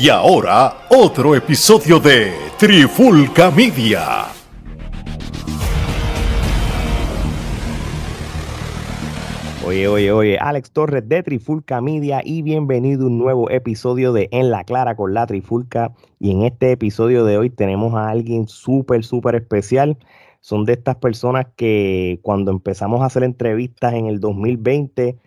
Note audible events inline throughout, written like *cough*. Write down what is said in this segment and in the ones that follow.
Y ahora, otro episodio de Trifulca Media. Oye, oye, oye, Alex Torres de Trifulca Media y bienvenido a un nuevo episodio de En la Clara con la Trifulca. Y en este episodio de hoy tenemos a alguien súper, súper especial. Son de estas personas que cuando empezamos a hacer entrevistas en el 2020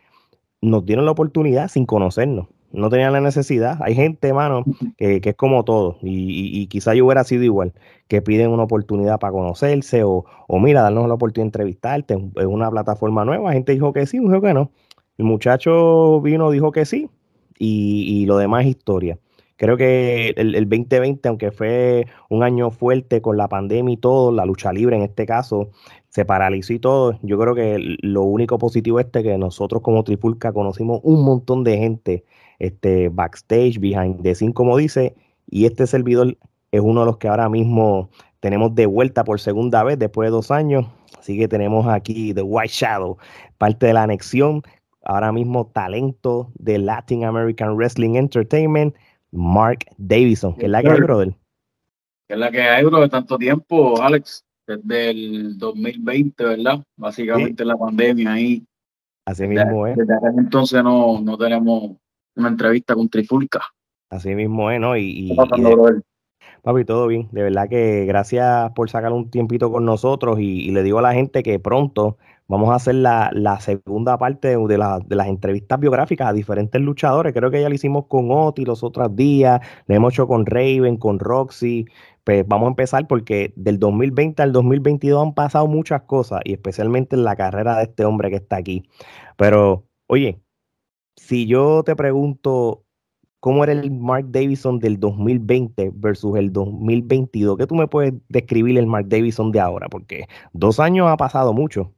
nos dieron la oportunidad sin conocernos no tenían la necesidad. Hay gente, mano, que, es como todo, y, quizá yo hubiera sido igual, que piden una oportunidad para conocerse o, o mira, darnos la oportunidad de entrevistarte en una plataforma nueva. Gente dijo que sí, dijo que no. El muchacho vino, dijo que sí, y, lo demás es historia. Creo que el, el, 2020, aunque fue un año fuerte con la pandemia y todo, la lucha libre en este caso, se paralizó y todo. Yo creo que lo único positivo es que nosotros como Tripulca conocimos un montón de gente este, backstage, behind the scene, como dice, y este servidor es uno de los que ahora mismo tenemos de vuelta por segunda vez después de dos años. Así que tenemos aquí The White Shadow, parte de la anexión, ahora mismo talento de Latin American Wrestling Entertainment, Mark Davison, que es la que hay, brother. Que es la que hay, bro, de tanto tiempo, Alex, desde el 2020, ¿verdad? Básicamente la pandemia ahí. Así mismo es. Desde entonces no, no tenemos una entrevista con Trifulca. Así mismo es, ¿no? Y, papi, todo bien. De verdad que gracias por sacar un tiempito con nosotros y, le digo a la gente que pronto vamos a hacer la, segunda parte de, de, las entrevistas biográficas a diferentes luchadores. Creo que ya lo hicimos con Oti los otros días, lo hemos hecho con Raven, con Roxy. Pues vamos a empezar porque del 2020 al 2022 han pasado muchas cosas y especialmente en la carrera de este hombre que está aquí. Pero, oye, si yo te pregunto cómo era el Mark Davison del 2020 versus el 2022, ¿qué tú me puedes describir el Mark Davison de ahora? Porque dos años ha pasado mucho.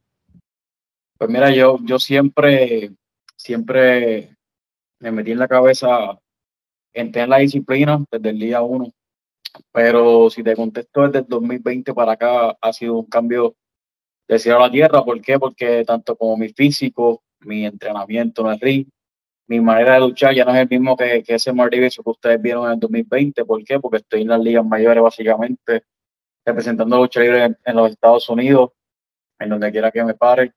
Pues mira, yo, yo siempre, siempre me metí en la cabeza, entré en la disciplina desde el día uno, pero si te contesto desde el 2020 para acá ha sido un cambio de cielo a la tierra. ¿Por qué? Porque tanto como mi físico, mi entrenamiento en el ring, mi manera de luchar ya no es el mismo que, que ese Mark que ustedes vieron en el 2020. ¿Por qué? Porque estoy en las ligas mayores básicamente, representando lucha libre en, los Estados Unidos, en donde quiera que me pare.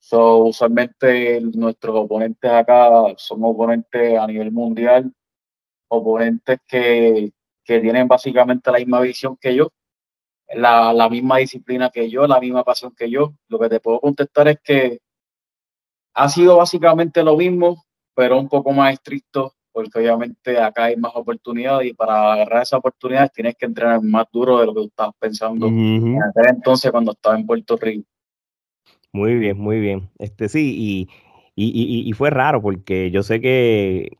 So, usualmente nuestros oponentes acá son oponentes a nivel mundial, oponentes que, que tienen básicamente la misma visión que yo, la, la misma disciplina que yo, la misma pasión que yo. Lo que te puedo contestar es que ha sido básicamente lo mismo, pero un poco más estricto, porque obviamente acá hay más oportunidades y para agarrar esas oportunidades tienes que entrenar más duro de lo que tú estabas pensando entonces cuando estaba en Puerto Rico. Muy bien, muy bien. Este sí, y, y, fue raro porque yo sé que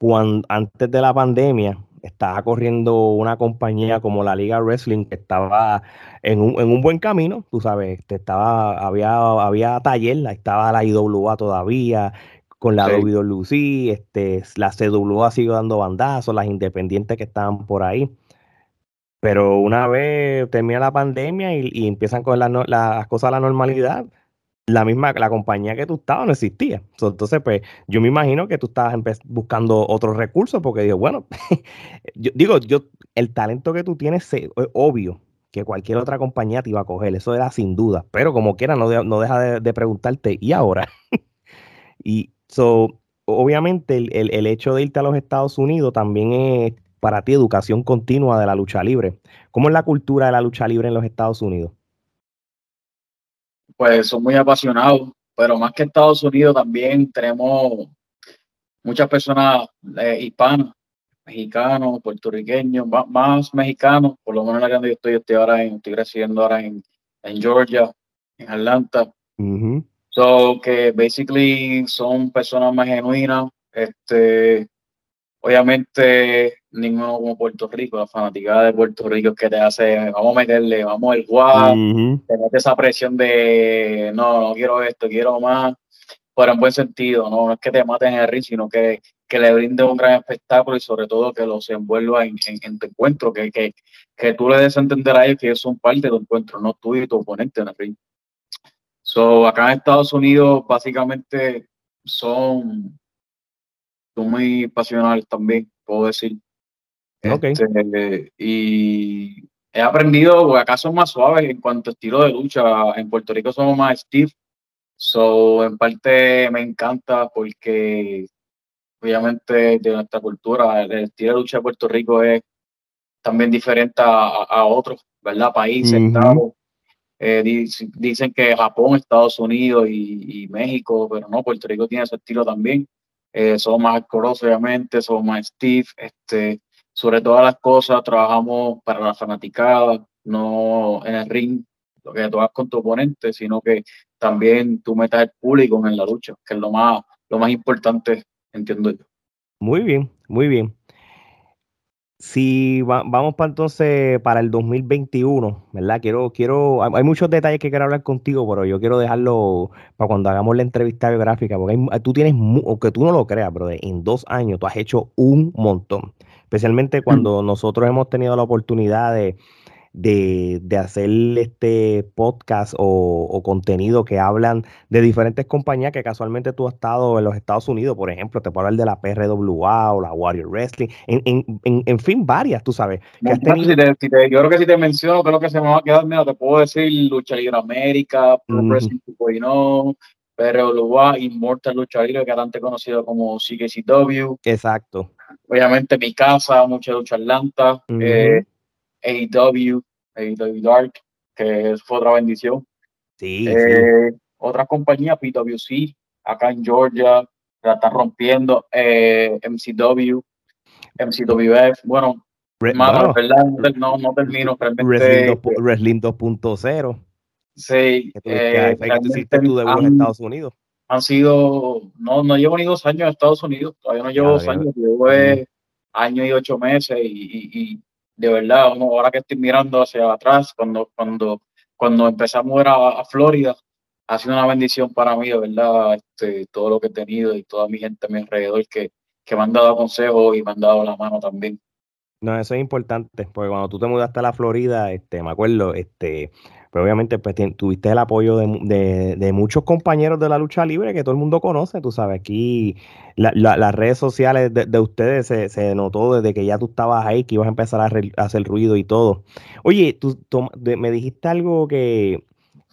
cuando, antes de la pandemia estaba corriendo una compañía como la Liga Wrestling que estaba en un, en un buen camino, tú sabes, estaba, había, había taller, estaba la IWA todavía, con la sí. este, la CWA sigue dando bandazos, las independientes que estaban por ahí. Pero una vez termina la pandemia y, empiezan con las cosas a la normalidad, la misma, la compañía que tú estabas no existía. Entonces, pues, yo me imagino que tú estabas buscando otros recursos, porque digo, bueno, *laughs* yo, digo, yo, el talento que tú tienes es obvio que cualquier otra compañía te iba a coger, eso era sin duda, pero como quiera, no, no deja de, de preguntarte, ¿y ahora? *laughs* y, So, obviamente el, hecho de irte a los Estados Unidos también es para ti educación continua de la lucha libre. ¿Cómo es la cultura de la lucha libre en los Estados Unidos? Pues son muy apasionados, pero más que Estados Unidos también tenemos muchas personas eh, hispanas, mexicanos, puertorriqueños, más, mexicanos, por lo menos en la que yo estoy, estoy ahora en, estoy residiendo ahora en, Georgia, en Atlanta. So, que basically son personas más genuinas. Este, obviamente, ninguno como Puerto Rico, la fanaticada de Puerto Rico es que te hace, vamos a meterle, vamos el guau, tener esa presión de, no, no quiero esto, quiero más, pero en buen sentido, no, no es que te maten en el ring, sino que, que le brinde un gran espectáculo y sobre todo que los envuelva en, en, tu encuentro, que, que, que tú le des a entender a ellos que ellos son parte de tu encuentro, no tú y tu oponente en el ring. So, acá en Estados Unidos básicamente son, son muy pasionales también. puedo decir. Ok. Este, y he aprendido, porque acá son más suaves en cuanto a estilo de lucha. En Puerto Rico somos más stiff. So, en parte me encanta porque obviamente de nuestra cultura, el estilo de lucha de Puerto Rico es también diferente a, a otros, ¿verdad? Países, Ujú. estados. Eh, dic- dicen que Japón, Estados Unidos y, México, pero no, Puerto Rico tiene ese estilo también. Eh, somos más hardcore, obviamente, somos más stiff, este, sobre todas las cosas, trabajamos para la fanaticada, no en el ring, lo que tú hagas con tu oponente, sino que también tú metas el público en la lucha, que es lo más, lo más importante, entiendo yo. Muy bien, muy bien. Si va- vamos para entonces para el 2021, ¿verdad? Quiero, quiero, hay, hay muchos detalles que quiero hablar contigo, pero yo quiero dejarlo para cuando hagamos la entrevista biográfica, porque hay- tú tienes, aunque tú no lo creas, pero en dos años tú has hecho un montón, especialmente cuando nosotros hemos tenido la oportunidad de, de, de hacer este podcast o, o contenido que hablan de diferentes compañías que casualmente tú has estado en los Estados Unidos, por ejemplo, te puedo hablar de la PRWA o la Warrior Wrestling, en, en, en, en fin, varias, tú sabes, que has Muchachos, tenido... si te- si te- yo creo que si te menciono, creo que se me va a quedar, mira, te puedo decir Lucha Libre América, Pro. Wrestling 2.0, PRWA, Immortal Lucha Libre, que era antes conocido como CKCW, Exacto. obviamente mi casa, mucha lucha Atlanta, eh, AEW, AEW Dark, que fue otra bendición. Sí, sí. Eh, Otras compañías, PWC, acá en Georgia, la están rompiendo, eh, MCW, MCWF, bueno, Re- mano, bueno, ¿verdad? No, no, no termino realmente. 2 Wrestling 2.0, Sí, eh, que- hiciste tu debut en Estados Unidos. han sido, no, no llevo ni dos años en Estados Unidos, todavía no llevo Ya, dos años, llevo eh, año y ocho meses y, y- y de verdad, uno, ahora que estoy mirando hacia atrás, cuando, cuando, cuando empezamos a a, a Florida, ha sido una bendición para mí, de verdad, este, todo lo que he tenido y toda mi gente a mi alrededor que, que me han dado consejos y me han dado la mano también. No, eso es importante, porque cuando tú te mudaste a la Florida, este, me acuerdo, este, pero obviamente pues, tuviste el apoyo de, mu- de- de muchos compañeros de la lucha libre que todo el mundo conoce, tú sabes, aquí la- la- las redes sociales de, de ustedes se, notó desde que ya tú estabas ahí, que ibas a empezar a, hacer ruido y todo. Oye, tú me dijiste algo que,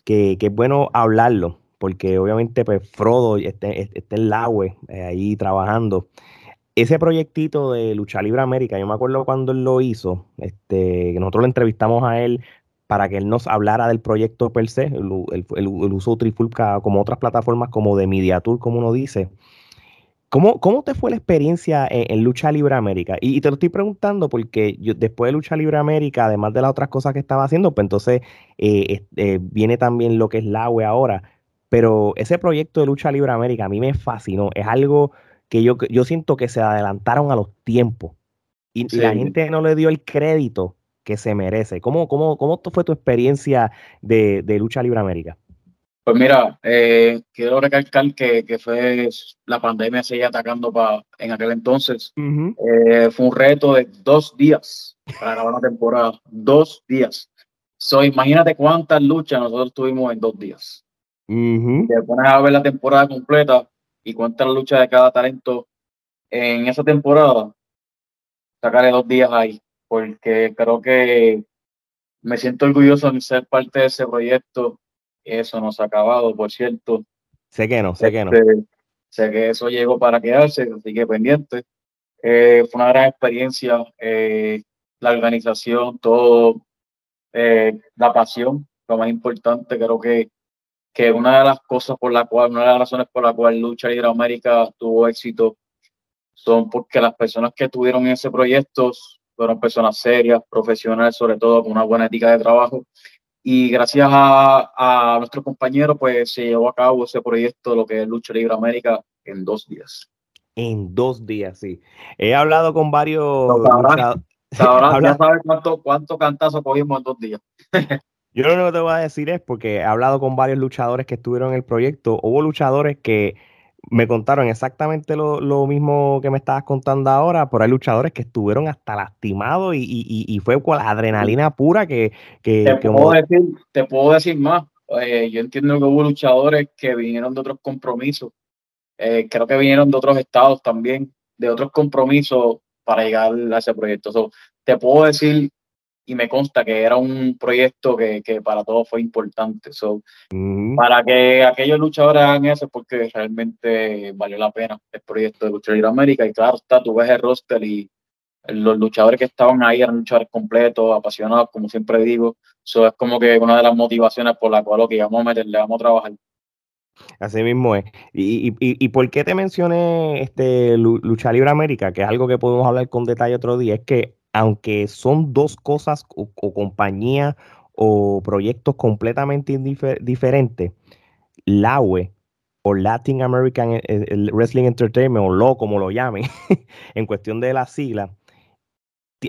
es bueno hablarlo, porque obviamente pues Frodo está, en la web, eh, ahí trabajando ese proyectito de Lucha Libre América, yo me acuerdo cuando él lo hizo, este, nosotros lo entrevistamos a él para que él nos hablara del proyecto per se, el, el- uso de Trifulca como otras plataformas como de Media Tour, como uno dice. ¿Cómo, cómo te fue la experiencia en, en Lucha Libre América? Y, y te lo estoy preguntando porque yo, después de Lucha Libre América, además de las otras cosas que estaba haciendo, pues entonces eh, eh, viene también lo que es la UE ahora. Pero ese proyecto de Lucha Libre América a mí me fascinó. Es algo que yo, yo siento que se adelantaron a los tiempos y, y la gente no le dio el crédito que se merece. ¿Cómo, cómo, cómo fue tu experiencia de, de Lucha Libre América? Pues mira, eh, quiero recalcar que, que fue la pandemia seguía atacando pa, en aquel entonces. Eh, fue un reto de dos días para acabar una temporada. Dos días. So, imagínate cuántas luchas nosotros tuvimos en dos días. Ujú. Te pones a ver la temporada completa y cuántas luchas de cada talento en esa temporada. Sacaré dos días ahí, porque creo que me siento orgulloso de ser parte de ese proyecto. Eso no se ha acabado, por cierto. Sé que no, sé que no. Este, sé que eso llegó para quedarse, así que pendiente. Eh, fue una gran experiencia, eh, la organización, todo, eh, la pasión, lo más importante, creo que, que una de las cosas por la cual, una de las razones por la cual Lucha Libre América tuvo éxito son porque las personas que estuvieron en ese proyecto fueron personas serias, profesionales, sobre todo con una buena ética de trabajo. Y gracias a, a nuestros compañeros, pues se llevó a cabo ese proyecto, lo que es Lucha Libre América, en dos días. En dos días, sí. He hablado con varios *laughs* Habla- ya sabes cuánto, cuánto cantazo cogimos en dos días. *laughs* Yo lo único que te voy a decir es porque he hablado con varios luchadores que estuvieron en el proyecto. Hubo luchadores que me contaron exactamente lo, lo mismo que me estabas contando ahora, pero hay luchadores que estuvieron hasta lastimados y, y- y- fue con la adrenalina pura que, que, Te que puedo decir, te puedo decir más. Eh, yo entiendo que hubo luchadores que vinieron de otros compromisos. Eh, creo que vinieron de otros estados también, de otros compromisos para llegar a ese proyecto. te puedo decir y me consta que era un proyecto que, que para todos fue importante. So, Para que aquellos luchadores hagan eso, porque realmente valió la pena el proyecto de Lucha Libre América. Y claro, está, tú ves el roster y los luchadores que estaban ahí eran luchadores completos, apasionados, como siempre digo. Eso es como que una de las motivaciones por la cual lo que íbamos a meterle, vamos a trabajar. Así mismo es. ¿Y, y, y por qué te mencioné este Lucha Libre América? Que es algo que podemos hablar con detalle otro día. Es que aunque son dos cosas o, compañías o proyectos completamente diferentes, LAWE o Latin American eh, eh, Wrestling Entertainment o LO como lo llamen, *laughs* en cuestión de la sigla,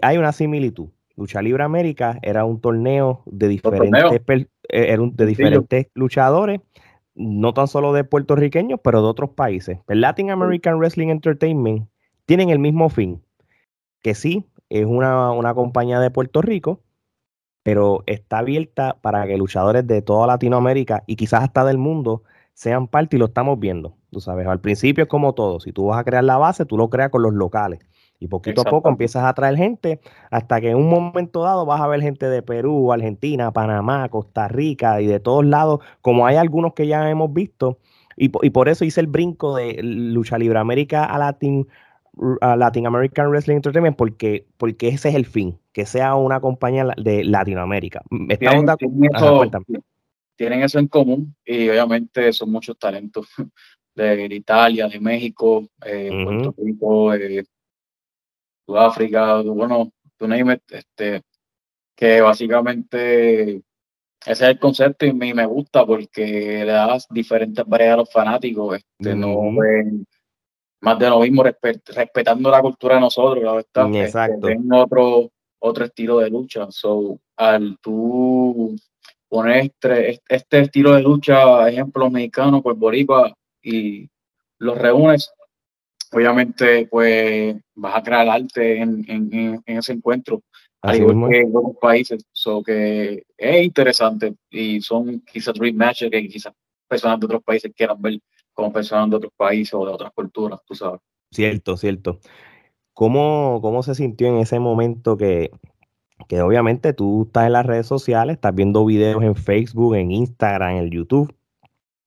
hay una similitud. Lucha Libre América era un torneo de diferentes, eh, de diferentes luchadores, no tan solo de puertorriqueños, pero de otros países. El Latin American Wrestling Entertainment tienen el mismo fin, que sí, es una, compañía de Puerto Rico, pero está abierta para que luchadores de toda Latinoamérica y quizás hasta del mundo sean parte y lo estamos viendo. Tú sabes, al principio es como todo. Si tú vas a crear la base, tú lo creas con los locales. Y poquito a poco empiezas a traer gente hasta que en un momento dado vas a ver gente de Perú, Argentina, Panamá, Costa Rica y de todos lados, como hay algunos que ya hemos visto. Y, y por eso hice el brinco de Lucha Libre América a Latin Latin American Wrestling Entertainment porque, porque ese es el fin, que sea una compañía de Latinoamérica. Tienen, eso, en común y obviamente son muchos talentos *laughs* de Italia, de México, eh, Puerto Rico, eh, Sudáfrica, bueno, tú este, que básicamente ese es el concepto y me, me gusta porque le das diferentes variedades a los fanáticos, este, no ven más de lo mismo, respetando la cultura de nosotros, la verdad. Mm, exacto. otro, otro estilo de lucha. So, al tú poner este, este estilo de lucha, ejemplo mexicano, pues boricua, y los reúnes, obviamente, pues vas a crear arte en, en, en ese encuentro, al igual que en otros países. So, que es interesante y son quizás rematches que quizás personas de otros países quieran ver de otros países o de otras culturas, tú sabes. Cierto, cierto. ¿Cómo, cómo se sintió en ese momento que, que obviamente tú estás en las redes sociales, estás viendo videos en Facebook, en Instagram, en YouTube,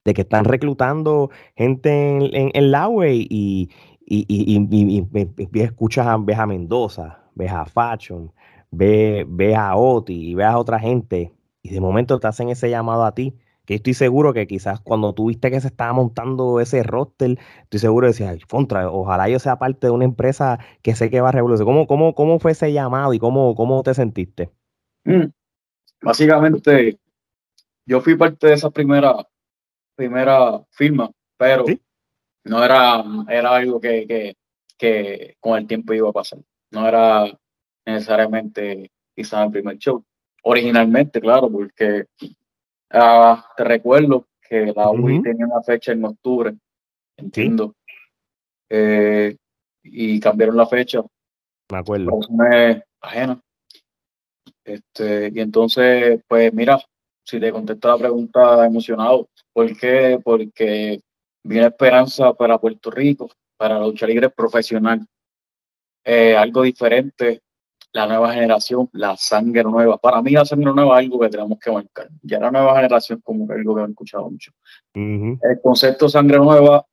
de que están reclutando gente en, en, la web y, y, y, escuchas a, ves a Mendoza, ves a Fashion, ves, ves a Oti y ves a otra gente y de momento te hacen ese llamado a ti que estoy seguro que quizás cuando tuviste que se estaba montando ese roster, estoy seguro de decir, contra, ojalá yo sea parte de una empresa que sé que va a revolucionar. ¿Cómo, cómo, cómo fue ese llamado y cómo, cómo te sentiste? Mm, básicamente, yo fui parte de esa primera, primera firma, pero no era, era algo que, que, que con el tiempo iba a pasar. No era necesariamente quizás el primer show. Originalmente, claro, porque Ah, te recuerdo que la UI tenía una fecha en octubre, entiendo. Eh, y cambiaron la fecha. Me acuerdo. ajena. Este, y entonces, pues mira, si te contesto la pregunta emocionado, ¿por qué? Porque viene esperanza para Puerto Rico, para la lucha libre profesional. Eh, algo diferente, la nueva generación, la sangre nueva. Para mí la sangre nueva es algo que tenemos que marcar. Ya la nueva generación como que algo que he escuchado mucho. El concepto sangre nueva,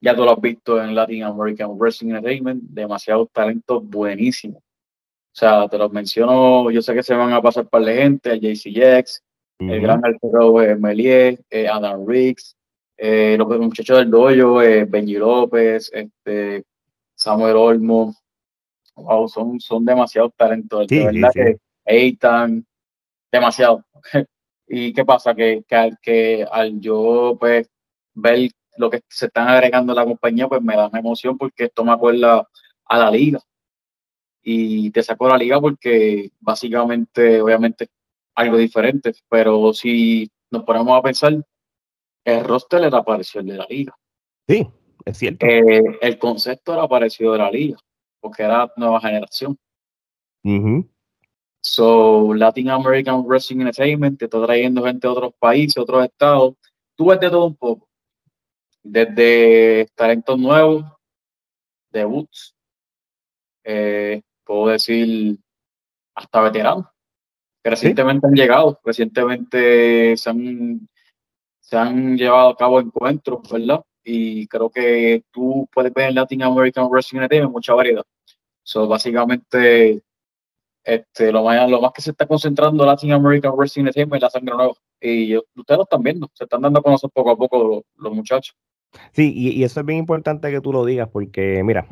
ya tú lo has visto en Latin American Wrestling Entertainment, demasiados talentos buenísimos. O sea, te los menciono, yo sé que se van a pasar para la gente, el JC Jax, el gran Alfredo eh, Melier, eh, Adam Riggs, eh, los muchachos del dojo, eh, Benji López, este, Samuel Olmo, wow, son, son demasiados talentos, de verdad que Eitan, demasiado. *laughs* ¿Y qué pasa? Que, que, al, yo pues ver lo que se están agregando a la compañía, pues me da una emoción porque esto me acuerda a la liga. Y te saco la liga porque básicamente, obviamente, algo diferente. Pero si nos ponemos a pensar, el roster era parecido de la liga. Sí, es cierto. Eh, el concepto era parecido de la liga porque era nueva generación. So, Latin American Wrestling Entertainment te está trayendo gente de otros países, otros estados. Tú ves de todo un poco. Desde talentos nuevos, debuts, eh, puedo decir hasta veteranos, que recientemente han llegado, recientemente se han, se han llevado a cabo encuentros, ¿verdad? Y creo que tú puedes ver en Latin American Wrestling Entertainment mucha variedad. So, básicamente, este, lo, más, lo más que se está concentrando Latin American Wrestling Entertainment es la sangre nueva. Y ustedes lo están viendo, se están dando a conocer poco a poco los, muchachos. Sí, y, y, eso es bien importante que tú lo digas, porque mira,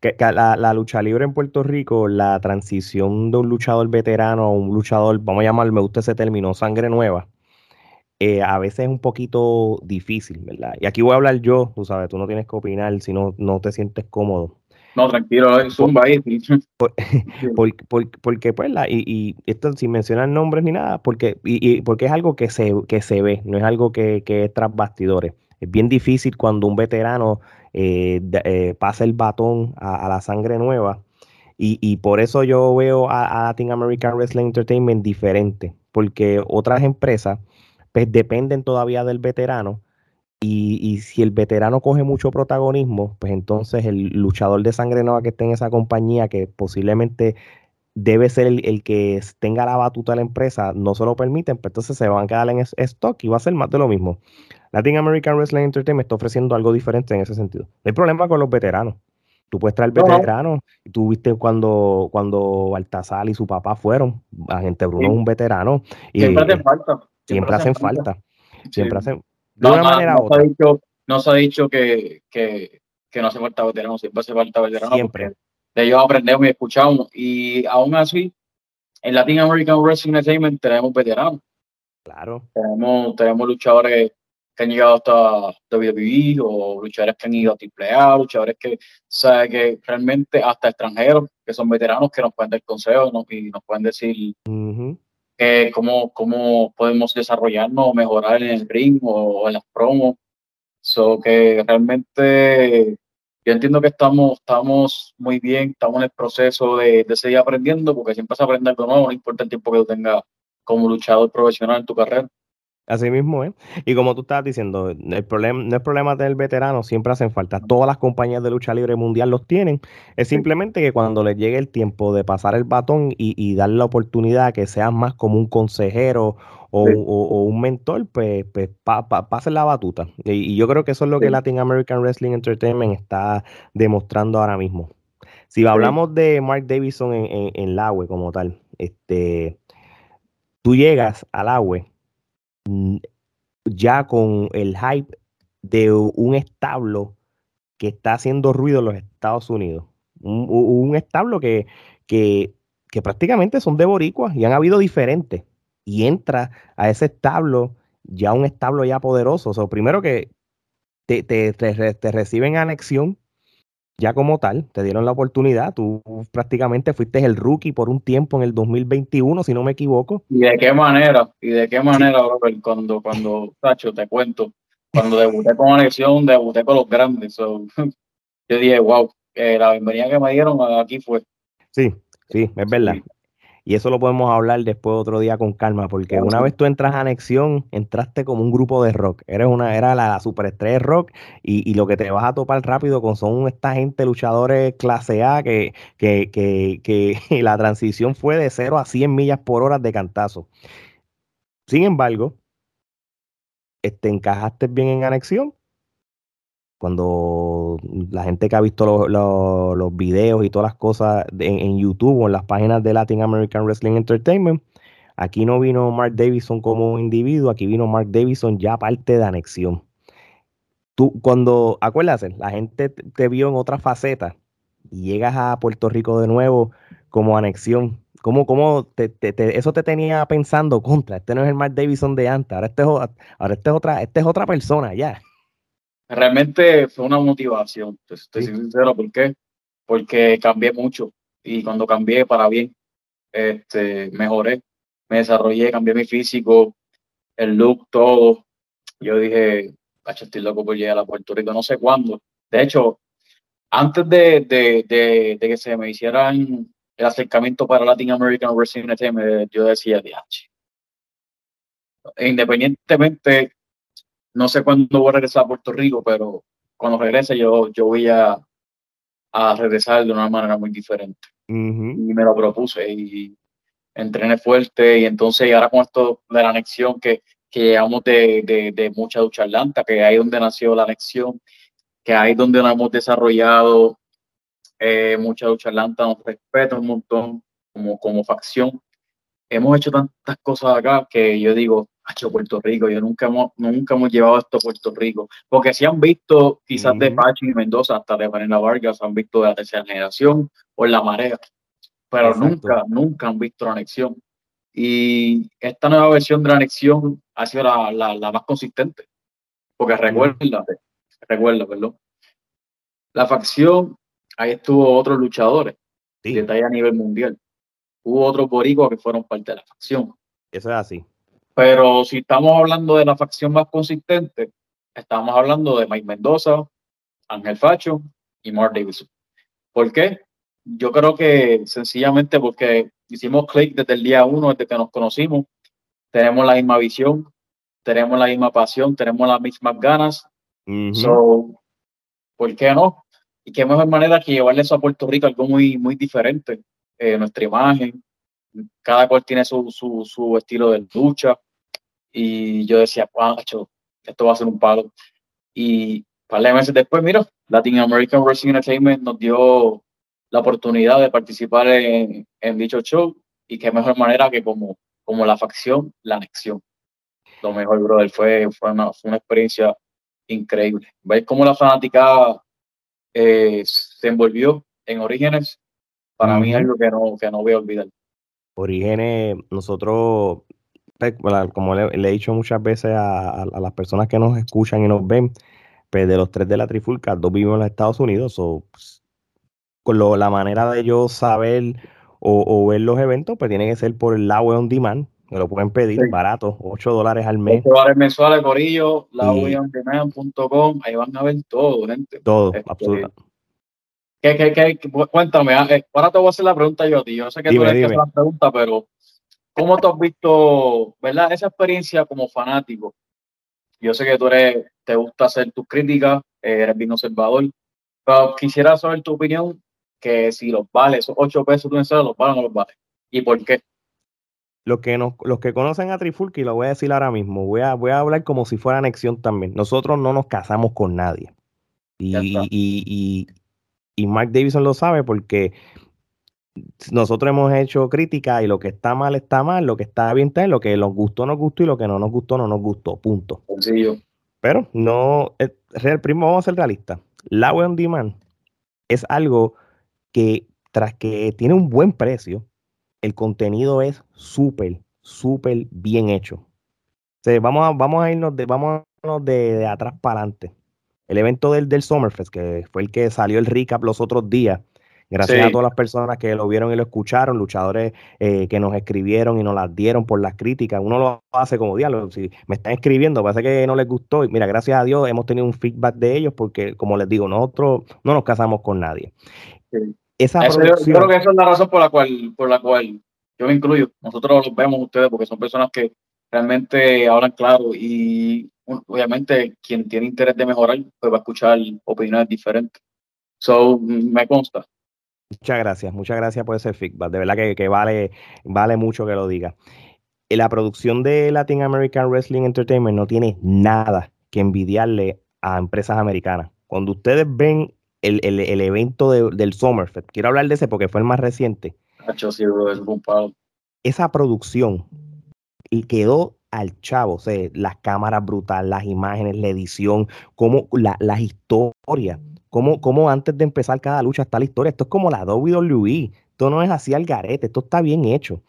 que, la, lucha libre en Puerto Rico, la transición de un luchador veterano a un luchador, vamos a llamar, me gusta ese término, sangre nueva, eh, a veces es un poquito difícil, ¿verdad? Y aquí voy a hablar yo, tú sabes, tú no tienes que opinar si no, no te sientes cómodo. No, tranquilo, zumba ahí. *laughs* *laughs* porque, pues, la, y, esto sin mencionar nombres ni nada, porque, y, porque es algo que se, que se ve, no es algo que, que es tras bastidores. Es bien difícil cuando un veterano eh, eh, pasa el batón a, la sangre nueva. Y, por eso yo veo a, Latin American Wrestling Entertainment diferente, porque otras empresas pues, dependen todavía del veterano. Y, si el veterano coge mucho protagonismo, pues entonces el luchador de sangre nueva que esté en esa compañía, que posiblemente debe ser el, que tenga la batuta de la empresa, no se lo permiten, pues entonces se van a quedar en stock y va a ser más de lo mismo. Latin American Wrestling Entertainment está ofreciendo algo diferente en ese sentido. No hay problema con los veteranos. Tú puedes traer veteranos. Y tú viste cuando, cuando Baltasar y su papá fueron. La gente Bruno es un veterano. Y, siempre hacen falta. Siempre, hacen falta. Siempre hacen. De una manera no, otra. Se ha dicho, no se ha dicho que, que, que, no hace falta veteranos. Siempre hace falta veteranos. Siempre. De ellos aprendemos y escuchamos. Y aún así, en Latin American Wrestling Entertainment tenemos veteranos. Claro. Tenemos, tenemos luchadores que han llegado hasta WWE o luchadores que han ido a AAA, luchadores que, sabe que realmente hasta extranjeros, que son veteranos, que nos pueden dar consejos y nos pueden decir cómo, cómo podemos desarrollarnos o mejorar en el ring o, en las promos. So que realmente yo entiendo que estamos, estamos muy bien, estamos en el proceso de, de seguir aprendiendo, porque siempre se aprende algo nuevo, no importa el tiempo que tú tengas como luchador profesional en tu carrera. Así mismo, ¿eh? Y como tú estabas diciendo, el problema, no es problema del veterano, siempre hacen falta. Todas las compañías de lucha libre mundial los tienen. Es simplemente que cuando les llegue el tiempo de pasar el batón y, y darle la oportunidad que seas más como un consejero o, un mentor, pues, pues pasen la batuta. Y, yo creo que eso es lo que Latin American Wrestling Entertainment está demostrando ahora mismo. Si hablamos de Mark Davidson en, en, en la como tal, este, tú llegas al agua ya con el hype de un establo que está haciendo ruido en los Estados Unidos. Un, establo que, que, prácticamente son de boricuas y han habido diferentes. Y entra a ese establo ya un establo ya poderoso. O sea, primero que te, te, te reciben anexión ya como tal, te dieron la oportunidad, tú prácticamente fuiste el rookie por un tiempo en el 2021, si no me equivoco. ¿Y de qué manera? ¿Y de qué manera, Robert? Cuando, cuando, Tacho, te cuento, cuando debuté con Anexión, debuté con los grandes. *laughs* yo dije, wow, la bienvenida que me dieron aquí fue. Sí, sí, es verdad. Y eso lo podemos hablar después otro día con calma, porque una vez tú entras a Anexión, entraste como un grupo de rock. Eres una, era la superestrella de rock y, lo que te vas a topar rápido con son esta gente luchadores clase A que, que, que, que *laughs* la transición fue de 0 a 100 millas por hora de cantazo. Sin embargo, te este, encajaste bien en Anexión cuando la gente que ha visto los videos y todas las cosas en, YouTube o en las páginas de Latin American Wrestling Entertainment, aquí no vino Mark Davidson como individuo, aquí vino Mark Davidson ya parte de anexión. Tú, cuando, acuérdate, la gente te vio en otra faceta y llegas a Puerto Rico de nuevo como anexión, ¿Cómo, cómo te, eso te tenía pensando contra? Este no es el Mark Davidson de antes, ahora este es, ahora este es otra, este es otra persona ya realmente fue una motivación, estoy sincero, ¿por qué? Porque cambié mucho y cuando cambié para bien, este, mejoré, me desarrollé, cambié mi físico, el look, todo. Yo dije, estoy loco por llegar a Puerto Rico, no sé cuándo. De hecho, antes de, de, de, que se me hicieran el acercamiento para Latin American Wrestling yo decía, DH. Independientemente no sé cuándo voy a regresar a Puerto Rico, pero cuando regrese yo, yo voy a, a regresar de una manera muy diferente. Y me lo propuse y entrené fuerte y entonces y ahora con esto de la anexión que, que llegamos de, de, de mucha ducha atlanta, que ahí donde nació la anexión, que ahí donde nos hemos desarrollado eh, mucha ducha atlanta, nos respeta un montón como, como facción. Hemos hecho tantas cosas acá que yo digo, hecho Puerto Rico, yo nunca hemos, nunca hemos llevado esto a Puerto Rico, porque si han visto quizás de Pachi y Mendoza hasta de Vanessa Vargas, han visto de la tercera generación o en la marea, pero nunca, nunca han visto la anexión. Y esta nueva versión de la anexión ha sido la, la, más consistente, porque recuerda, recuerda, perdón, la facción, ahí estuvo otros luchadores de talla a nivel mundial. Hubo otros boricuas que fueron parte de la facción. Eso es así. Pero si estamos hablando de la facción más consistente, estamos hablando de Mike Mendoza, Ángel Facho y Mark Davidson. ¿Por qué? Yo creo que sencillamente porque hicimos click desde el día uno, desde que nos conocimos. Tenemos la misma visión, tenemos la misma pasión, tenemos las mismas ganas. so, ¿Por qué no? Y qué mejor manera que llevarle eso a Puerto Rico, algo muy, muy diferente. Eh, nuestra imagen, cada cual tiene su, su, su estilo de lucha y yo decía, Pacho, esto va a ser un palo. Y un par de meses después, mira, Latin American Wrestling Entertainment nos dio la oportunidad de participar en, en dicho show y qué mejor manera que como, como la facción, la anexión. Lo mejor, brother, fue, fue, una, fue una experiencia increíble. Ver cómo la fanática eh, se envolvió en Orígenes, para mí es algo que no, que no voy a olvidar. Orígenes, nosotros como le, he dicho muchas veces a, las personas que nos escuchan y nos ven, pues de los tres de la trifulca, dos vivimos en los Estados Unidos, o pues, con la manera de yo saber o, ver los eventos, pues tiene que ser por el lado on demand, me lo pueden pedir barato, 8 dólares al mes. 8 dólares mensuales, Corillo, laoondemand.com, ahí van a ver todo, gente. Todo, este, absolutamente. ¿Qué, qué, qué, cuéntame, ah, eh, ahora te voy a hacer la pregunta yo, tío. Yo sé que tú eres que hacer la pregunta, pero ¿Cómo tú has visto, verdad, esa experiencia como fanático? Yo sé que tú eres, te gusta hacer tus críticas, eh, eres bien observador, pero quisiera saber tu opinión, que si los vale, esos ocho pesos tú los valen o no los vale, y por qué. Los que, nos, los que conocen a Trifulki, lo voy a decir ahora mismo, voy a, voy a hablar como si fuera anexión también. Nosotros no nos casamos con nadie. Y, y, y, y Mark Davidson lo sabe porque nosotros hemos hecho crítica y lo que está mal está mal, lo que está bien está bien, lo que nos gustó nos gustó y lo que no nos gustó no nos gustó, punto. Sencillo. Pero no, eh, real, primo, vamos a ser realistas. La web on demand es algo que tras que tiene un buen precio, el contenido es súper, súper bien hecho. vamos, a, vamos a irnos de, vamos de, atrás para adelante. El evento del, del Summerfest, que fue el que salió el recap los otros días, Gracias a todas las personas que lo vieron y lo escucharon, luchadores eh, que nos escribieron y nos las dieron por las críticas. Uno lo hace como diálogo. Si me están escribiendo, parece que no les gustó. Y mira, gracias a Dios hemos tenido un feedback de ellos porque, como les digo, nosotros no nos casamos con nadie. Esa yo, creo que esa es la razón por la cual, por la cual yo me incluyo. Nosotros los vemos ustedes porque son personas que realmente hablan claro y obviamente quien tiene interés de mejorar pues va a escuchar opiniones diferentes. So, me consta. Muchas gracias, muchas gracias por ese feedback. De verdad que, vale, vale mucho que lo diga. La producción de Latin American Wrestling Entertainment no tiene nada que envidiarle a empresas americanas. Cuando ustedes ven el, evento del Summerfest, quiero hablar de ese porque fue el más reciente. Esa producción quedó al chavo, o sea, las cámaras brutales, las imágenes, la edición, como la, las historias cómo, antes de empezar cada lucha está la historia. Esto es como la WWE. Esto no es así al garete, esto está bien hecho.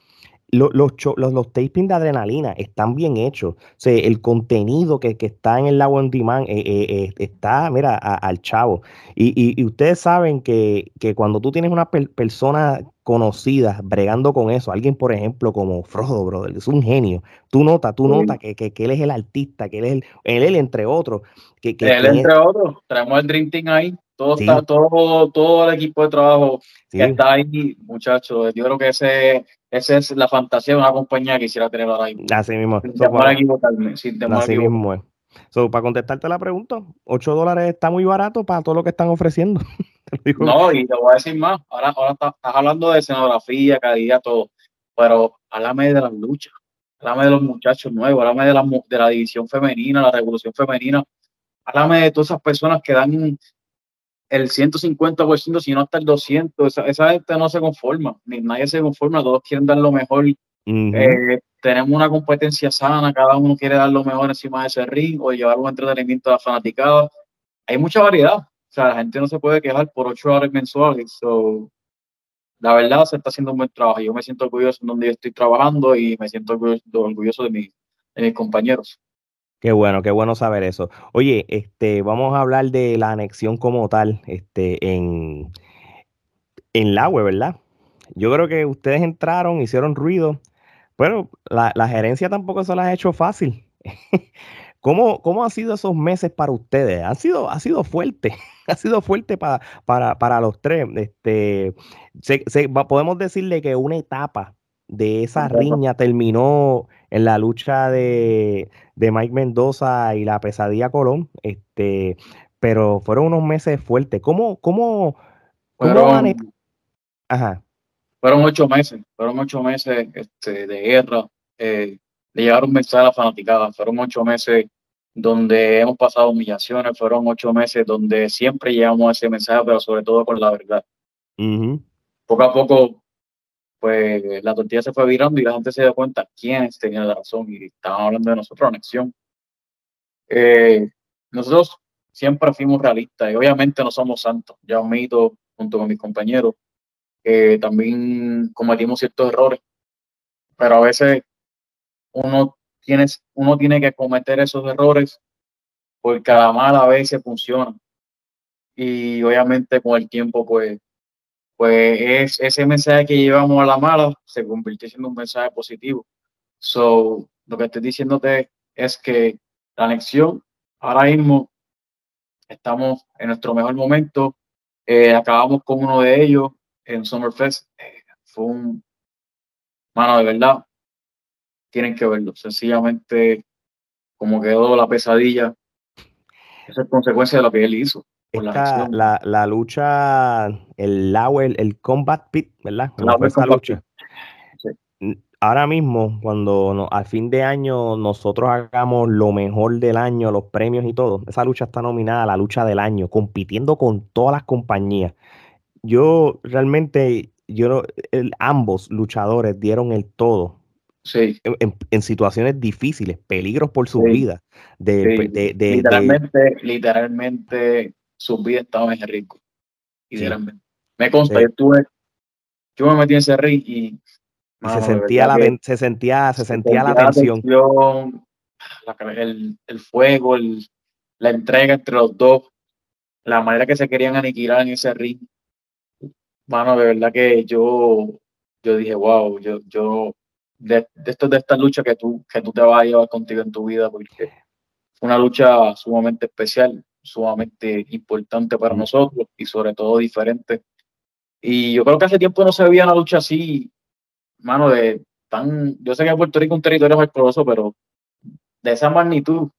Los, los, los, taping de adrenalina están bien hechos. O sea, el contenido que, está en el lago on demand eh, eh, eh, está, mira, al chavo. Y, ustedes saben que, cuando tú tienes una persona conocida bregando con eso, alguien, por ejemplo, como Frodo, brother, es un genio. Tú notas, tú notas que, él es el artista, que él es el, él, entre otros. Que, él, entre otros. Traemos el Dream Team ahí. Todo, está, todo, todo el equipo de trabajo que está ahí, muchachos. Yo creo que ese, esa es la fantasía de una compañía que quisiera tener ahora mismo. Así mismo. Sin Así mismo So, para contestarte la pregunta, 8 dólares está muy barato para todo lo que están ofreciendo. *laughs* No, y te voy a decir más. Ahora, ahora estás, hablando de escenografía, calidad, todo. Pero háblame de las luchas. Háblame de los muchachos nuevos. Háblame de la, de la división femenina, la revolución femenina. Háblame de todas esas personas que dan el 150%, si no hasta el 200%. Esa, esa gente no se conforma. Ni nadie se conforma. Todos quieren dar lo mejor. Eh, tenemos una competencia sana. Cada uno quiere dar lo mejor encima de ese ring o llevar un entretenimiento a la fanaticada. Hay mucha variedad o sea, la gente no se puede quejar por ocho horas mensuales. So, la verdad, se está haciendo un buen trabajo. Yo me siento orgulloso en donde yo estoy trabajando y me siento orgulloso, de, mi, de mis compañeros. Qué bueno, qué bueno saber eso. Oye, este, vamos a hablar de la anexión como tal, este, en, en la web, ¿verdad? Yo creo que ustedes entraron, hicieron ruido, pero la, la gerencia tampoco se las ha hecho fácil. *laughs* ¿Cómo, ¿Cómo han sido esos meses para ustedes? Han sido, ha sido fuerte, *laughs* ha sido fuerte para, para, para los tres. Este, podemos decirle que una etapa de esa riña terminó en la lucha de, Mike Mendoza y la pesadilla Colón, este, pero fueron unos meses fuertes. ¿Cómo, cómo, fueron, Ajá. fueron ocho meses, fueron ocho meses este, de guerra. Eh, de llevar un mensaje a la fanaticada. Fueron ocho meses donde hemos pasado humillaciones, fueron ocho meses donde siempre llevamos ese mensaje, pero sobre todo con la verdad. Poco a poco, pues la tortilla se fue virando y la gente se dio cuenta quiénes tenían la razón y estaban hablando de nosotros, anexión. Eh, nosotros siempre fuimos realistas y obviamente no somos santos. Ya admito, junto con mis compañeros, que también cometimos ciertos errores, pero a veces uno tiene, uno tiene que cometer esos errores porque a la mala a veces funciona. Y obviamente con el tiempo, pues, pues es, ese mensaje que llevamos a la mala se convirtió en un mensaje positivo. So, lo que estoy diciéndote es que la anexión, ahora mismo estamos en nuestro mejor momento. Eh, acabamos con uno de ellos en Summerfest. Eh, fue un, mano, de verdad, tienen que verlo. Sencillamente, como quedó la pesadilla, esa es consecuencia de lo que él hizo. La, la, lucha, el Lauer, el Combat Pit, ¿verdad? esa lucha. Ahora mismo, cuando al fin de año nosotros hagamos lo mejor del año, los premios y todo, esa lucha está nominada a la lucha del año, compitiendo con todas las compañías. Yo realmente, yo ambos luchadores dieron el todo en, situaciones difíciles, peligros por su vida. De, literalmente, literalmente, sus vidas estaban en el rico. Me consta, yo estuve, yo me metí en ese ring y se, sentía la, se sentía, se, sentía la tensión. el, el, fuego, el, la entrega entre los dos, la manera que se querían aniquilar en ese ring. Mano, de verdad que yo, yo dije, wow, yo, yo, de, de, esto, de esta lucha que tú, que tú te vas a llevar contigo en tu vida, porque fue una lucha sumamente especial, sumamente importante para nosotros y sobre todo diferente. Y yo creo que hace tiempo no se veía una lucha así, mano, de tan, yo sé que Puerto Rico es un territorio valoroso, pero de esa magnitud,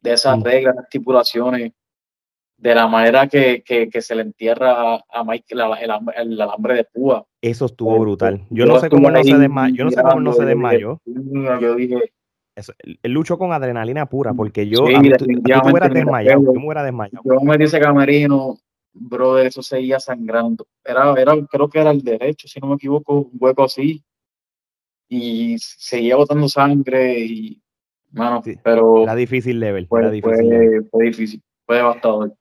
de esas reglas, estipulaciones, de la manera que, que, se le entierra a Mike el, el, alambre de púa. Eso estuvo brutal. Yo, no sé cómo no se desmayó. Yo no sé cómo no se desmayó. Yo dije. Eso, él luchó con adrenalina pura, porque yo. Sí, mí, tú, desmayado. Yo me hubiera desmayado. Yo me di ese camerino, brother, eso seguía sangrando. Era, era, creo que era el derecho, si no me equivoco, un hueco así. Y seguía botando sangre y. Mano, pero. Era difícil de ver. Fue, difícil, fue difícil. Fue devastador.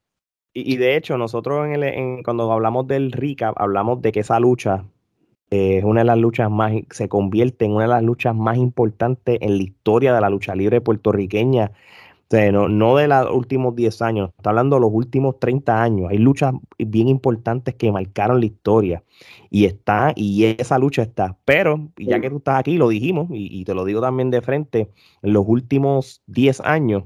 Y, de hecho, nosotros en el, cuando hablamos del recap, hablamos de que esa lucha eh, es una de las luchas más, se convierte en una de las luchas más importantes en la historia de la lucha libre puertorriqueña. no, no de los últimos 10 años, está hablando de los últimos 30 años. Hay luchas bien importantes que marcaron la historia. Y está, y esa lucha está. Pero, ya que tú estás aquí, lo dijimos, y, y te lo digo también de frente, en los últimos 10 años,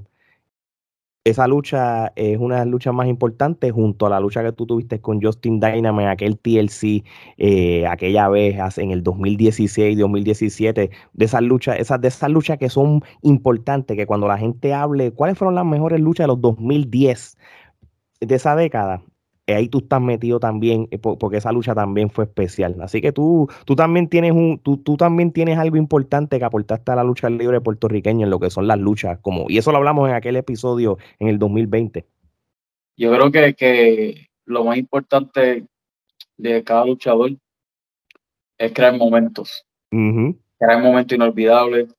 esa lucha es una de las luchas más importantes junto a la lucha que tú tuviste con Justin Dynamite, aquel TLC, eh, aquella vez en el 2016, 2017, de esas luchas, esas, de esas luchas que son importantes, que cuando la gente hable, ¿cuáles fueron las mejores luchas de los 2010 de esa década? Ahí tú estás metido también, eh, porque esa lucha también fue especial. Así que tú, tú también tienes un, tú, tú también tienes algo importante que aportaste a la lucha libre puertorriqueña en lo que son las luchas, como, y eso lo hablamos en aquel episodio en el 2020. Yo creo que, que lo más importante de cada luchador es crear momentos. Crear momentos inolvidables,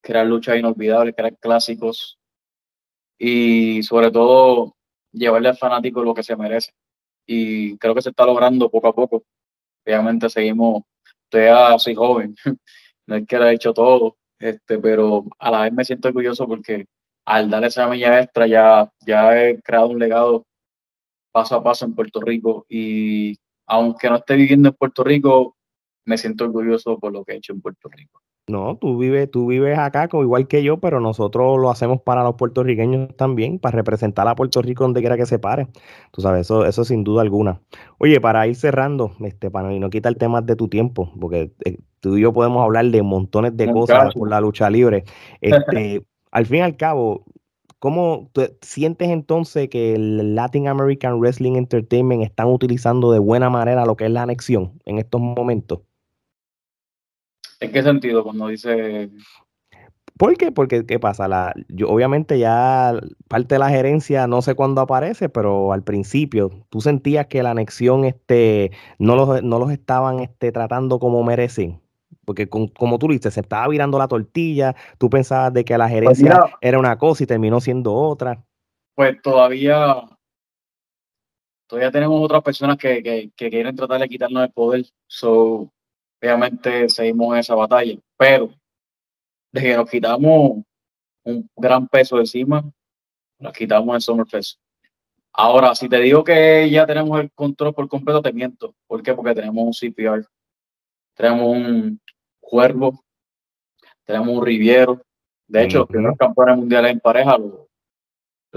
crear luchas inolvidables, crear clásicos y sobre todo llevarle al fanático lo que se merece. Y creo que se está logrando poco a poco. Obviamente seguimos, todavía soy joven, *laughs* no es que lo he hecho todo, este, pero a la vez me siento orgulloso porque al dar esa milla extra ya, ya he creado un legado paso a paso en Puerto Rico y aunque no esté viviendo en Puerto Rico, me siento orgulloso por lo que he hecho en Puerto Rico. No, tú vives, tú vives acá igual que yo, pero nosotros lo hacemos para los puertorriqueños también, para representar a Puerto Rico donde quiera que se pare. Tú sabes, eso, eso sin duda alguna. Oye, para ir cerrando, este, para no quitar temas de tu tiempo, porque eh, tú y yo podemos hablar de montones de cosas por la lucha libre. *laughs* Este, al fin y al cabo, ¿cómo sientes entonces que el Latin American Wrestling Entertainment están utilizando de buena manera lo que es la anexión en estos momentos? ¿En qué sentido cuando dice...? ¿Por qué? Porque, ¿qué pasa? La, yo, obviamente ya parte de la gerencia, no sé cuándo aparece, pero al principio tú sentías que la anexión este, no, los, no los estaban este, tratando como merecen. Porque como tú dices, se estaba virando la tortilla, tú pensabas de que la pues gerencia era una cosa y terminó siendo otra. Pues todavía, todavía tenemos otras personas que, que quieren tratar de quitarnos el poder. So, obviamente seguimos en esa batalla, pero desde que nos quitamos un gran peso encima, nos quitamos el Summerfest. Ahora, si te digo que ya tenemos el control por completo, te miento. ¿Por qué? Porque tenemos un CPR, tenemos un Cuervo, tenemos un Riviero. De hecho, los primeros campeones mundiales en pareja, lo,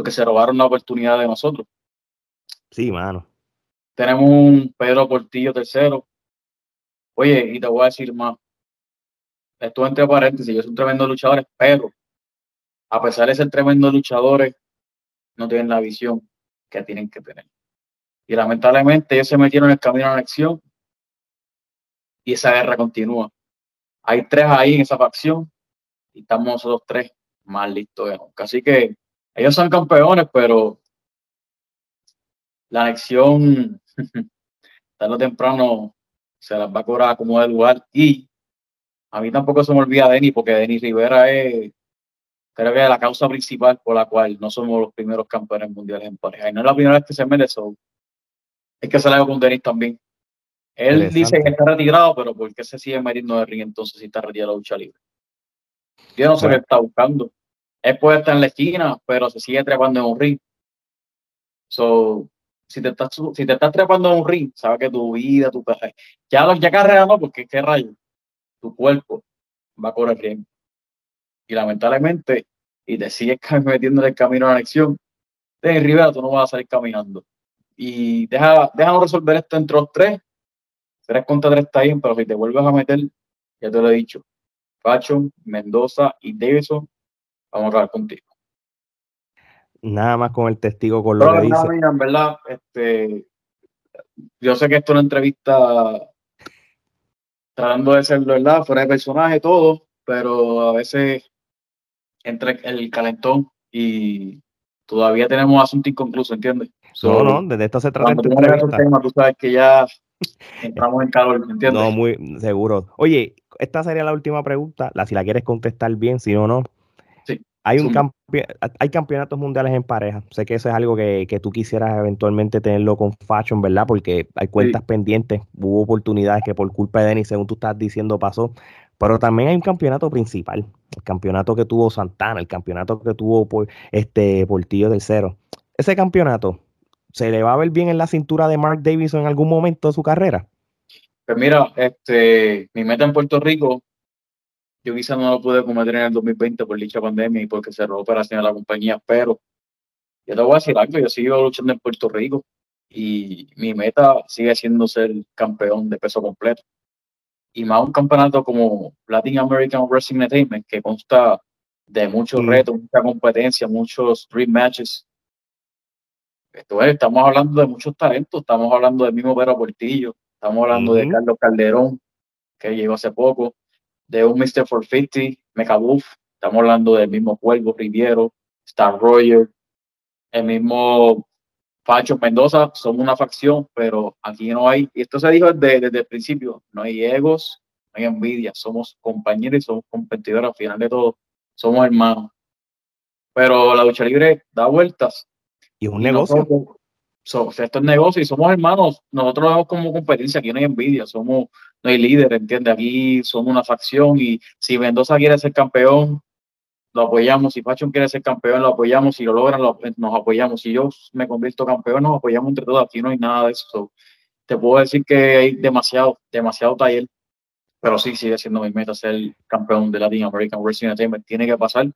que se robaron la oportunidad de nosotros. Sí, mano. Tenemos un Pedro Portillo tercero, Oye, y te voy a decir más. Esto entre paréntesis, ellos son tremendos luchadores, pero a pesar de ser tremendos luchadores, no tienen la visión que tienen que tener. Y lamentablemente ellos se metieron en el camino a la elección y esa guerra continúa. Hay tres ahí en esa facción y estamos nosotros tres más listos de. Así que ellos son campeones, pero la anexión *laughs* tarde o temprano se las va a cobrar como de lugar. Y a mí tampoco se me olvida Denis, porque Denis Rivera es, creo que es la causa principal por la cual no somos los primeros campeones mundiales en pareja. Y no es la primera vez que se eso. Es que se la con Denis también. Él dice que está retirado, pero ¿por qué se sigue metiendo de ring entonces si está retirado la lucha libre? Yo no sé qué está buscando. Él puede estar en la esquina, pero se sigue trepando en un ring. So, si te estás, si te estás trepando en un ring, sabes que tu vida, tu ya, ya carrera no, porque qué rayo, tu cuerpo va a correr bien. Y lamentablemente, y te sigues *laughs* metiendo en el camino a la elección, de Rivera tú no vas a salir caminando. Y deja, déjanos resolver esto entre los tres. Tres contra tres está bien, pero si te vuelves a meter, ya te lo he dicho, Facho, Mendoza y Davidson, vamos a hablar contigo nada más con el testigo con lo que dice. en verdad, este, yo sé que esto es una entrevista tratando de ser verdad, fuera de personaje, todo, pero a veces entre el calentón y todavía tenemos asuntos inconclusos, ¿entiendes? no, no, desde esto se trata de entrevista. Tema, tú sabes que ya *laughs* entramos en calor, ¿entiendes? No, muy seguro. Oye, esta sería la última pregunta, la si la quieres contestar bien, si no, no. Hay, un hay campeonatos mundiales en pareja. Sé que eso es algo que, tú quisieras eventualmente tenerlo con Fashion, ¿verdad? Porque hay cuentas pendientes. Hubo oportunidades que por culpa de Denis, según tú estás diciendo, pasó. Pero también hay un campeonato principal. El campeonato que tuvo Santana, el campeonato que tuvo por, este, Portillo del Cero. Ese campeonato, ¿se le va a ver bien en la cintura de Mark Davidson en algún momento de su carrera? Pues mira, este, mi meta en Puerto Rico yo quizá no lo pude cometer en el 2020 por dicha pandemia y porque cerró operación de la compañía, pero yo te voy a decir algo, yo sigo luchando en Puerto Rico y mi meta sigue siendo ser campeón de peso completo. Y más un campeonato como Latin American Wrestling Entertainment, que consta de muchos retos, mucha competencia, muchos street matches. esto es, estamos hablando de muchos talentos, estamos hablando del mismo Pedro Portillo, estamos hablando de Carlos Calderón, que llegó hace poco, de un Mr. 450, Mecabuff, estamos hablando del mismo Cuervo Riviero, Star Roger, el mismo Pacho Mendoza, somos una facción, pero aquí no hay, y esto se dijo desde, desde el principio, no hay egos, no hay envidia, somos compañeros y somos competidores al final de todo, somos hermanos. Pero la lucha libre da vueltas. Y es un negocio. Esto es negocio y somos hermanos. Nosotros lo vemos como competencia. Aquí no hay envidia, somos, no hay líder, ¿entiendes? Aquí somos una facción y si Mendoza quiere ser campeón, lo apoyamos. Si Pachón quiere ser campeón, lo apoyamos. Si lo logran, nos apoyamos. Si yo me convierto campeón, nos apoyamos entre todos. Aquí no hay nada de eso. te puedo decir que hay demasiado, demasiado taller. Pero sí, sigue siendo mi meta ser campeón de Latin American Wrestling Entertainment. Tiene que pasar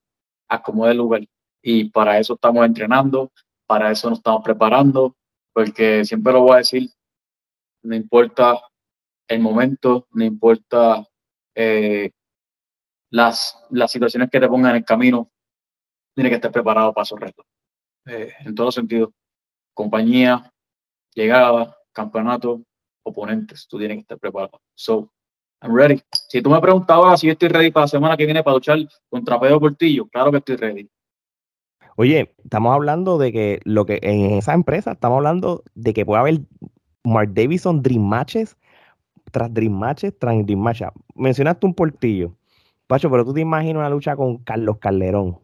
a como de lugar. Y para eso estamos entrenando, para eso nos estamos preparando, porque siempre lo voy a decir, no importa el momento, no importa eh, las, las situaciones que te pongan en el camino, tiene que estar preparado para esos retos. Eh, en todos los sentidos. Compañía, llegada, campeonato, oponentes, tú tienes que estar preparado. So, I'm ready. Si tú me preguntabas si yo estoy ready para la semana que viene para luchar contra Pedro Portillo, claro que estoy ready. Oye, estamos hablando de que lo que en esa empresa estamos hablando de que puede haber Mark Davidson Dream Matches tras Dream Matches tras Dream Matches. Mencionaste un Portillo. Pacho, pero tú te imaginas una lucha con Carlos Calderón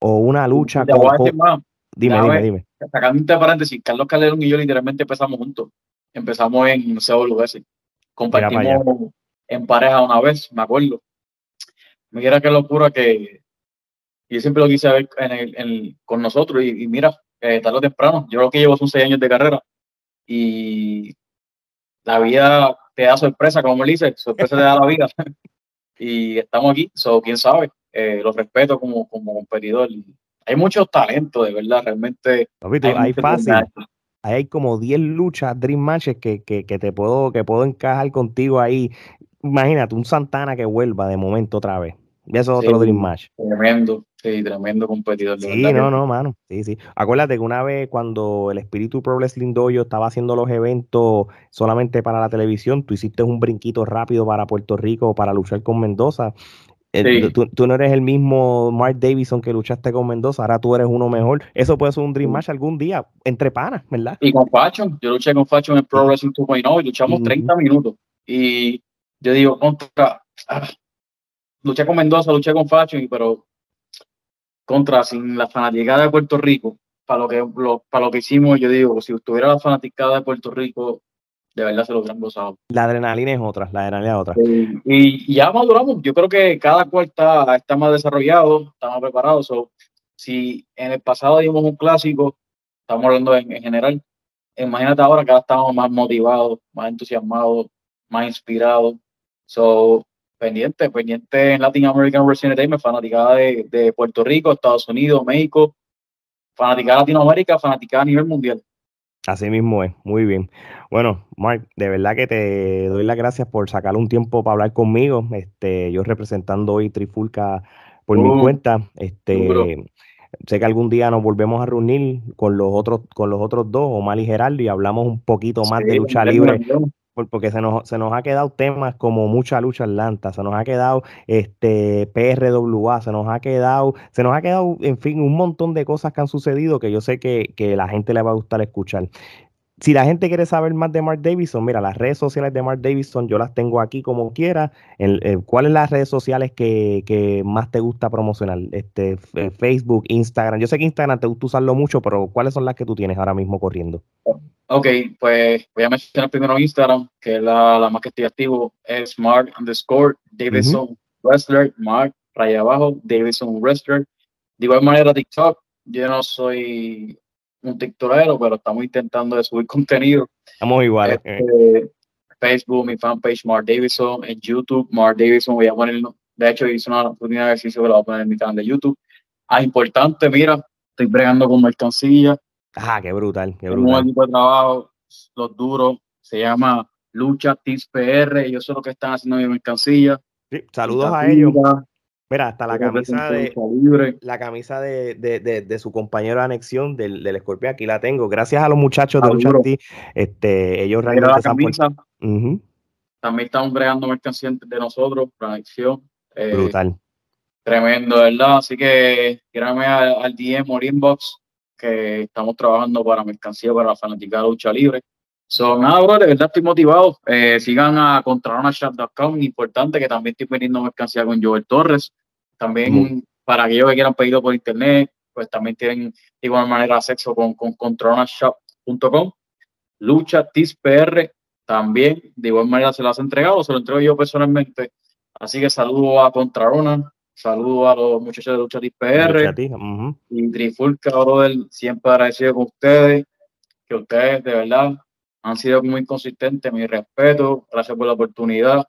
o una lucha con, Dime, dime, dime. Sacando un paréntesis, Carlos Calderón y yo literalmente empezamos juntos. Empezamos en CWS. Compartimos en pareja una vez, me acuerdo. Me quiera qué locura que yo siempre lo quise ver en el, con nosotros y, mira, eh, tarde o temprano, yo creo que llevo son seis años de carrera y la vida te da sorpresa, como me dice, sorpresa te da la vida. *laughs* y estamos aquí, so, quién sabe, eh, los respeto como, como competidor. Hay muchos talentos, de verdad, realmente. hay, fácil. Hay como 10 luchas, Dream Matches, que, que, que, te puedo, que puedo encajar contigo ahí imagínate, un Santana que vuelva de momento otra vez. Y eso es otro Dream Match. Tremendo, sí, tremendo competidor. sí, no, no, mano. Sí, sí. Acuérdate que una vez cuando el Espíritu Pro Wrestling Dojo estaba haciendo los eventos solamente para la televisión, tú hiciste un brinquito rápido para Puerto Rico para luchar con Mendoza. Eh, tú, no eres el mismo Mark Davison que luchaste con Mendoza, ahora tú eres uno mejor. Eso puede ser un Dream Match algún día, entre panas, ¿verdad? Y con Facho, yo luché con Facho en Pro Wrestling 2.0 y luchamos 30 minutos. Y yo digo, contra, ah, luché con Mendoza, luché con Facho, pero contra, sin la fanaticada de Puerto Rico, para lo que, para lo que hicimos, yo digo, si estuviera la fanaticada de Puerto Rico, de verdad se lo hubieran gozado. La adrenalina es otra, la adrenalina es otra. y, ya maduramos, yo creo que cada cual está, está más desarrollado, está más preparado. si en el pasado dimos un clásico, estamos hablando en, en general, imagínate ahora que ahora estamos más motivados, más entusiasmados, más inspirados. So, pendiente, pendiente en Latin American Wrestling Entertainment, fanaticada de, de, Puerto Rico, Estados Unidos, México, fanaticada de Latinoamérica, fanaticada a nivel mundial. Así mismo es, muy bien. Bueno, Mark, de verdad que te doy las gracias por sacar un tiempo para hablar conmigo. Este, yo representando hoy Trifulca por mi uh, cuenta. Este, sé que algún día nos volvemos a reunir con los otros, con los otros dos, Omar y Geraldo, y hablamos un poquito más de lucha libre porque se nos, se nos ha quedado temas como mucha lucha atlanta, se nos ha quedado este PRWA, se nos ha quedado, se nos ha quedado, en fin, un montón de cosas que han sucedido que yo sé que, que la gente le va a gustar escuchar. Si la gente quiere saber más de Mark Davidson, mira, las redes sociales de Mark Davidson yo las tengo aquí como quiera. ¿Cuáles las redes sociales que, que, más te gusta promocionar? Este, Facebook, Instagram. Yo sé que Instagram te gusta usarlo mucho, pero ¿cuáles son las que tú tienes ahora mismo corriendo? Ok, pues voy a mencionar primero Instagram, que es la, la más que estoy activo, es Mark underscore Davidson Wrestler, Mark raya abajo, Davidson Wrestler. De igual manera TikTok, yo no soy un tiktokero, pero estamos intentando de subir *laughs* contenido. Estamos iguales. Este, Facebook, mi fanpage Mark Davidson, en YouTube, Mark Davidson, voy a ponerlo. De hecho, hice una rutina de ejercicio que lo voy a poner en mi canal de YouTube. Ah, importante, mira, estoy bregando con mercancía. Ah, qué brutal, qué brutal. Un equipo de trabajo, los duros, se llama Lucha Tips PR, ellos son los que están haciendo mi mercancía. Sí, saludos a ellos. Mira, hasta la camisa de la camisa de, de, su compañero de anexión del, del Escorpión, aquí la tengo. Gracias a los muchachos de Lucha este, ellos realmente También están bregando mercancía de nosotros, la anexión. Eh, Brutal. Tremendo, ¿verdad? Así que créanme al, DM o inbox que estamos trabajando para mercancía para la fanática de lucha libre. Son nada, bro, de verdad estoy motivado. Eh, sigan a contraronachat.com, importante que también estoy vendiendo mercancía con Joel Torres. También para aquellos que quieran pedido por internet, pues también tienen de igual manera sexo con, con controlonashop.com. Lucha TISPR también de igual manera se las ha entregado, se lo entrego yo personalmente. Así que saludo a Contrarona, saludo a los muchachos de Lucha TISPR y Trifulca, brother, siempre agradecido con ustedes, que ustedes de verdad han sido muy consistentes, mi respeto, gracias por la oportunidad.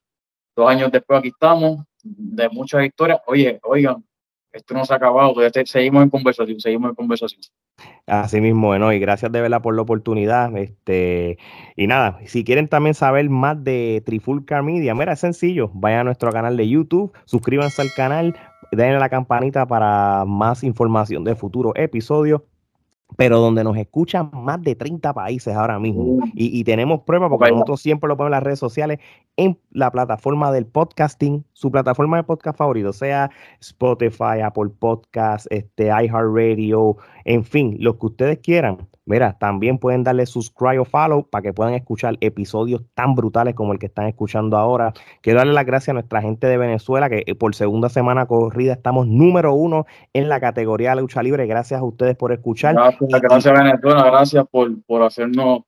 Dos años después aquí estamos, de muchas historias. Oye, oigan, esto no se ha acabado, seguimos en conversación, seguimos en conversación. Así mismo, bueno, y gracias de verdad por la oportunidad. Este, y nada, si quieren también saber más de Trifulca Media, mira, es sencillo, vayan a nuestro canal de YouTube, suscríbanse al canal, denle la campanita para más información de futuros episodios pero donde nos escuchan más de 30 países ahora mismo. Mm. Y, tenemos pruebas porque nosotros siempre lo ponemos en las redes sociales, en la plataforma del podcasting, su plataforma de podcast favorito, sea Spotify, Apple Podcast, este, iHeartRadio, en fin, lo que ustedes quieran. Mira, también pueden darle subscribe o follow para que puedan escuchar episodios tan brutales como el que están escuchando ahora. Quiero darle las gracias a nuestra gente de Venezuela, que eh, por segunda semana corrida estamos número uno en la categoría de lucha libre. Gracias a ustedes por escuchar. Gracias, gracias Venezuela, gracias por, por hacernos,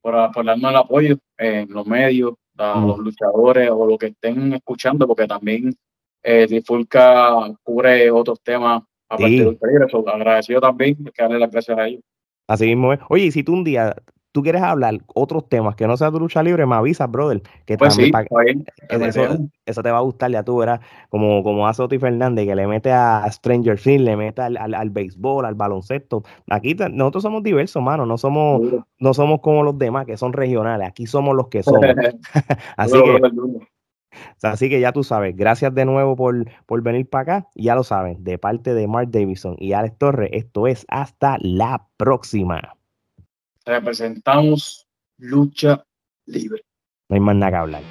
por, darnos el apoyo en los medios, a los luchadores o los que estén escuchando, porque también eh, Difulca cubre otros temas aparte de lucha libre. agradecido también, que darle las gracias a ellos. Así mismo es. Oye, y si tú un día tú quieres hablar otros temas que no sea tu lucha libre, me avisas, brother. Que pues sí, eso, te va a gustar ya tú, verás, como, como hace Oti Fernández, que le mete a Stranger Things, le mete al, al, béisbol, al baloncesto. Aquí nosotros somos diversos, mano, no somos, no somos como los demás, que son regionales, aquí somos los que somos. *laughs* *laughs* así que... Así que ya tú sabes, gracias de nuevo por, por venir para acá. Ya lo saben, de parte de Mark Davison y Alex Torres, esto es hasta la próxima. Representamos lucha libre. No hay más nada que hablar.